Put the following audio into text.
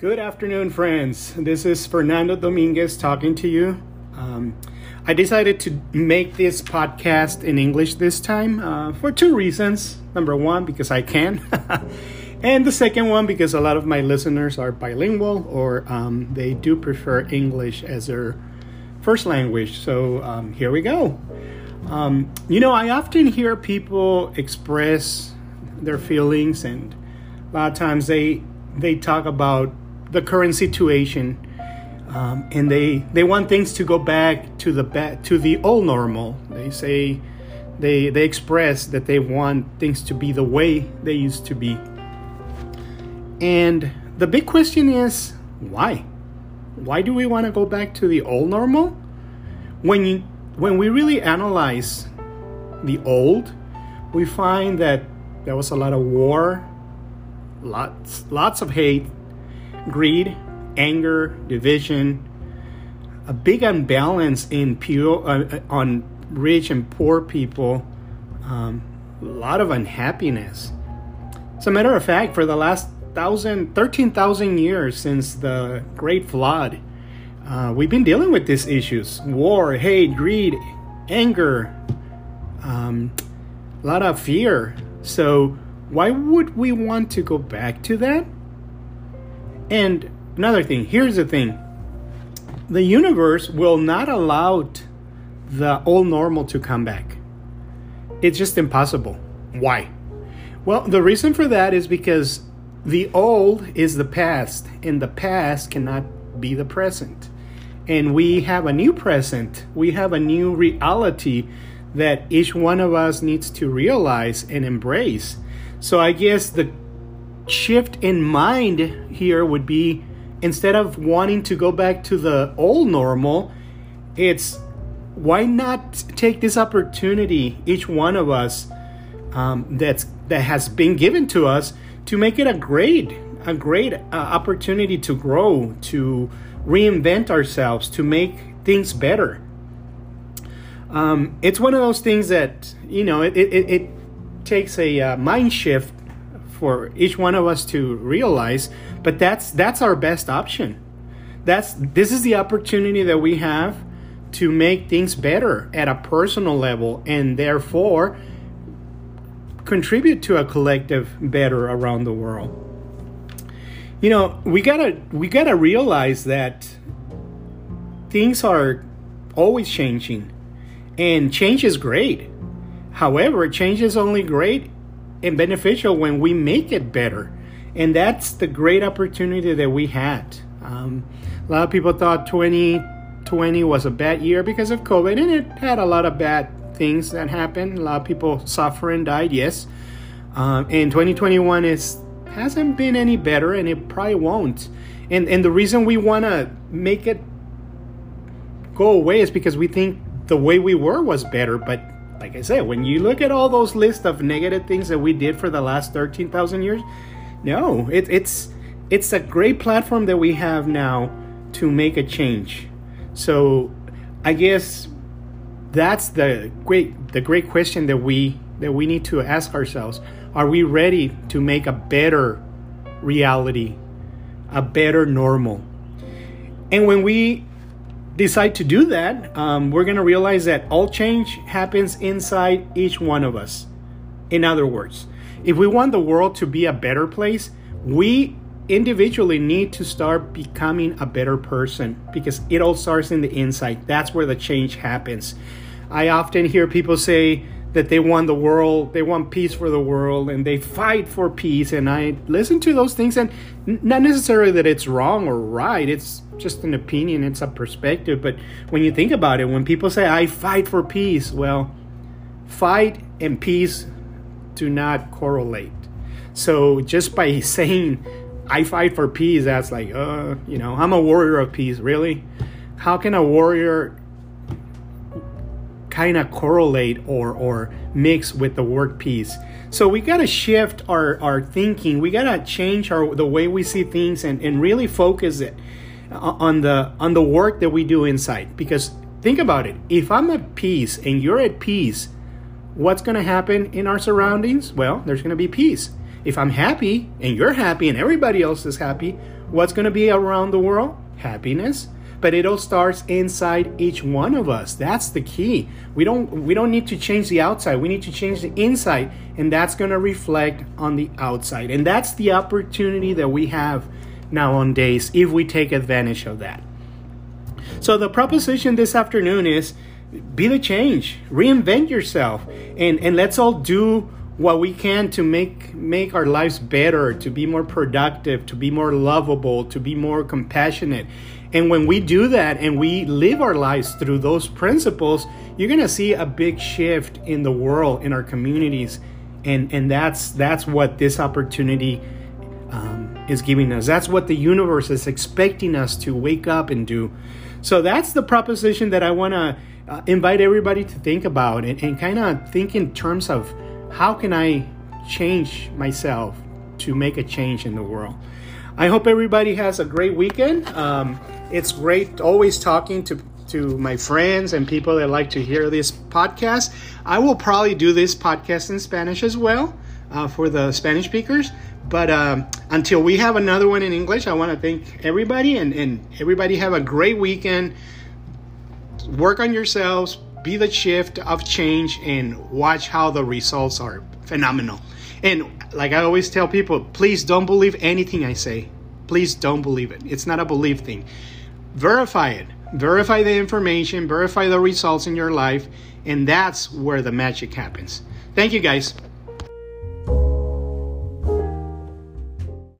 Good afternoon, friends. This is Fernando Dominguez talking to you. Um, I decided to make this podcast in English this time uh, for two reasons. Number one, because I can. and the second one, because a lot of my listeners are bilingual or um, they do prefer English as their first language. So um, here we go. Um, you know, I often hear people express their feelings, and a lot of times they they talk about the current situation, um, and they they want things to go back to the back to the old normal. They say they they express that they want things to be the way they used to be. And the big question is why? Why do we want to go back to the old normal? When you when we really analyze the old, we find that there was a lot of war, lots lots of hate, greed, anger, division, a big imbalance in pure, uh, on rich and poor people, um, a lot of unhappiness. As a matter of fact, for the last thousand, 13,000 years since the Great Flood, uh, we've been dealing with these issues war, hate, greed, anger, um, a lot of fear. So, why would we want to go back to that? And another thing, here's the thing the universe will not allow the old normal to come back. It's just impossible. Why? Well, the reason for that is because the old is the past, and the past cannot be the present. And we have a new present, we have a new reality that each one of us needs to realize and embrace. So I guess the shift in mind here would be instead of wanting to go back to the old normal, it's why not take this opportunity, each one of us, um, that's that has been given to us, to make it a great, a great uh, opportunity to grow, to reinvent ourselves, to make things better. Um, it's one of those things that you know it it, it takes a uh, mind shift for each one of us to realize but that's that's our best option. That's this is the opportunity that we have to make things better at a personal level and therefore contribute to a collective better around the world. You know we gotta we gotta realize that things are always changing and change is great. However change is only great and beneficial when we make it better. And that's the great opportunity that we had. Um, a lot of people thought 2020 was a bad year because of COVID, and it had a lot of bad things that happened. A lot of people suffered and died, yes. Um, and 2021 is hasn't been any better, and it probably won't. And and the reason we want to make it go away is because we think the way we were was better, but like I said, when you look at all those lists of negative things that we did for the last 13,000 years, no, it, it's it's a great platform that we have now to make a change. So, I guess that's the great the great question that we that we need to ask ourselves. Are we ready to make a better reality, a better normal? And when we decide to do that, um, we're going to realize that all change happens inside each one of us. In other words, if we want the world to be a better place, we individually need to start becoming a better person because it all starts in the inside. That's where the change happens. I often hear people say, that they want the world, they want peace for the world, and they fight for peace. And I listen to those things, and not necessarily that it's wrong or right, it's just an opinion, it's a perspective. But when you think about it, when people say, I fight for peace, well, fight and peace do not correlate. So just by saying, I fight for peace, that's like, uh, you know, I'm a warrior of peace. Really? How can a warrior kind of correlate or or mix with the word peace. So we got to shift our, our thinking. We got to change our the way we see things and, and really focus it on the on the work that we do inside. Because think about it. If I'm at peace and you're at peace, what's to happen in our surroundings? Well, there's to be peace. If I'm happy and you're happy and everybody else is happy, What's to be around the world? Happiness. But it all starts inside each one of us. That's the key. We don't we don't need to change the outside. We need to change the inside, and that's going to reflect on the outside. And that's the opportunity that we have nowadays if we take advantage of that. So the proposition this afternoon is be the change, reinvent yourself, and, and let's all do what we can to make make our lives better, to be more productive, to be more lovable, to be more compassionate. And when we do that and we live our lives through those principles, you're gonna see a big shift in the world, in our communities, and and that's that's what this opportunity um, is giving us. That's what the universe is expecting us to wake up and do. So that's the proposition that I want to uh, invite everybody to think about and, and kind of think in terms of how can I change myself to make a change in the world. I hope everybody has a great weekend. Um, it's great always talking to to my friends and people that like to hear this podcast. I will probably do this podcast in Spanish as well uh, for the Spanish speakers. But um, until we have another one in English, I want to thank everybody and, and everybody have a great weekend. Work on yourselves, be the shift of change, and watch how the results are phenomenal. And like I always tell people, please don't believe anything I say. Please don't believe it. It's not a belief thing. Verify it. Verify the information, verify the results in your life, and that's where the magic happens. Thank you guys.